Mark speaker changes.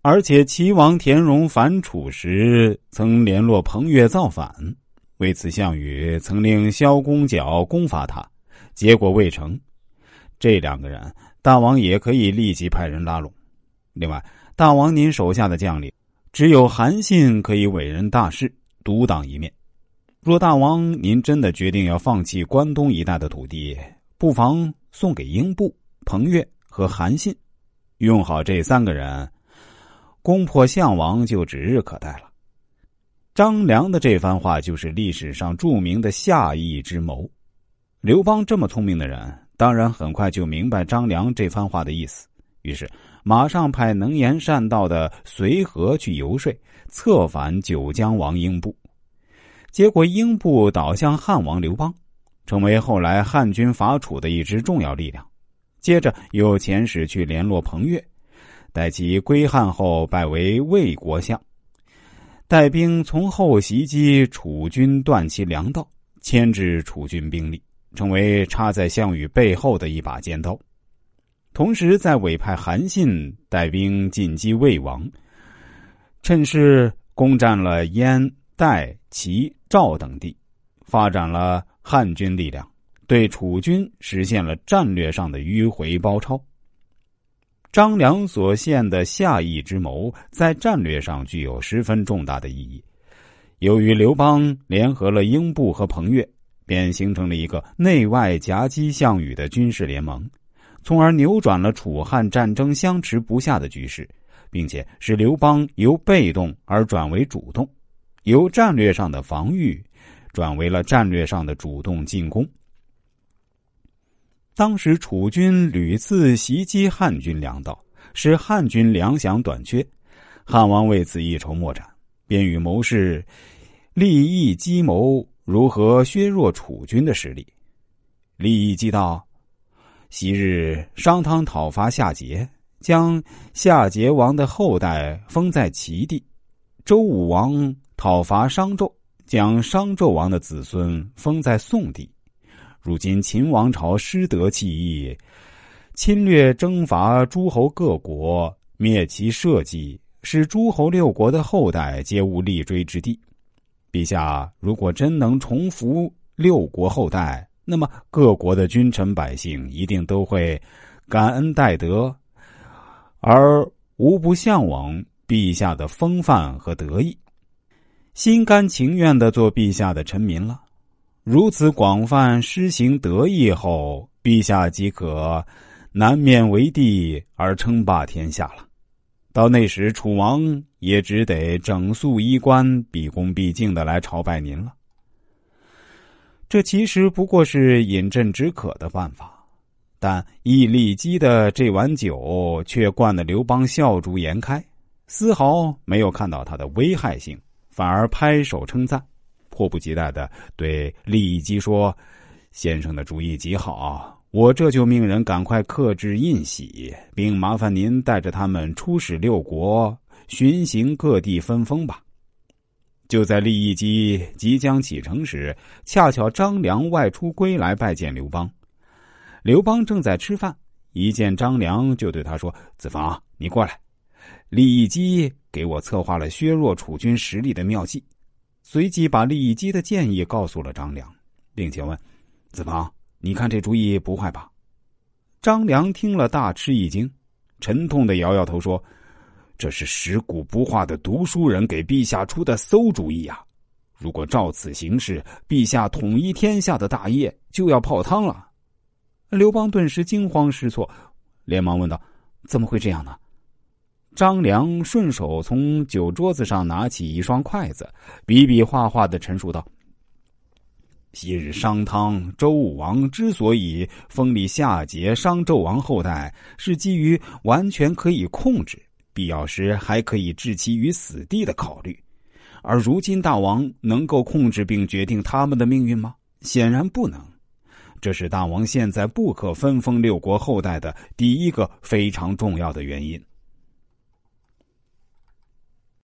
Speaker 1: 而且齐王田荣反楚时，曾联络彭越造反。为此，项羽曾令萧公角攻伐他，结果未成。这两个人，大王也可以立即派人拉拢。另外，大王您手下的将领，只有韩信可以委任大事，独当一面。若大王您真的决定要放弃关东一带的土地，不妨送给英布、彭越和韩信，用好这三个人，攻破项王就指日可待了。张良的这番话就是历史上著名的下义之谋。刘邦这么聪明的人，当然很快就明白张良这番话的意思，于是马上派能言善道的随和去游说，策反九江王英布。结果英布倒向汉王刘邦，成为后来汉军伐楚的一支重要力量。接着又遣使去联络彭越，待其归汉后，拜为魏国相。带兵从后袭击楚军，断其粮道，牵制楚军兵力，成为插在项羽背后的一把尖刀。同时，在委派韩信带兵进击魏王，趁势攻占了燕、代、齐、赵等地，发展了汉军力量，对楚军实现了战略上的迂回包抄。张良所献的下义之谋，在战略上具有十分重大的意义。由于刘邦联合了英布和彭越，便形成了一个内外夹击项羽的军事联盟，从而扭转了楚汉战争相持不下的局势，并且使刘邦由被动而转为主动，由战略上的防御转为了战略上的主动进攻。当时楚军屡次袭击汉军粮道，使汉军粮饷短缺。汉王为此一筹莫展，便与谋士利益计谋如何削弱楚军的实力。利益计道：昔日商汤讨伐夏桀，将夏桀王的后代封在齐地；周武王讨伐商纣，将商纣王的子孙封在宋地。如今秦王朝失德弃义，侵略征伐诸侯各国，灭其社稷，使诸侯六国的后代皆无立锥之地。陛下如果真能重福六国后代，那么各国的君臣百姓一定都会感恩戴德，而无不向往陛下的风范和德意，心甘情愿的做陛下的臣民了。如此广泛施行德义后，陛下即可南面为帝而称霸天下了。到那时，楚王也只得整肃衣冠，毕恭毕敬的来朝拜您了。这其实不过是饮鸩止渴的办法，但易利基的这碗酒却灌得刘邦笑逐颜开，丝毫没有看到它的危害性，反而拍手称赞。迫不及待的对利益基说：“先生的主意极好，我这就命人赶快刻制印玺，并麻烦您带着他们出使六国，巡行各地分封吧。”就在利益基即将启程时，恰巧张良外出归来拜见刘邦。刘邦正在吃饭，一见张良就对他说：“子房，你过来，利益基给我策划了削弱楚军实力的妙计。”随即把利益基的建议告诉了张良，并且问：“子房，你看这主意不坏吧？”张良听了大吃一惊，沉痛的摇摇头说：“这是食古不化的读书人给陛下出的馊主意呀！如果照此行事，陛下统一天下的大业就要泡汤了。”刘邦顿时惊慌失措，连忙问道：“怎么会这样呢？”张良顺手从酒桌子上拿起一双筷子，比比划划的陈述道：“昔日商汤、周武王之所以封立夏桀、商纣王后代，是基于完全可以控制，必要时还可以置其于死地的考虑。而如今大王能够控制并决定他们的命运吗？显然不能。这是大王现在不可分封六国后代的第一个非常重要的原因。”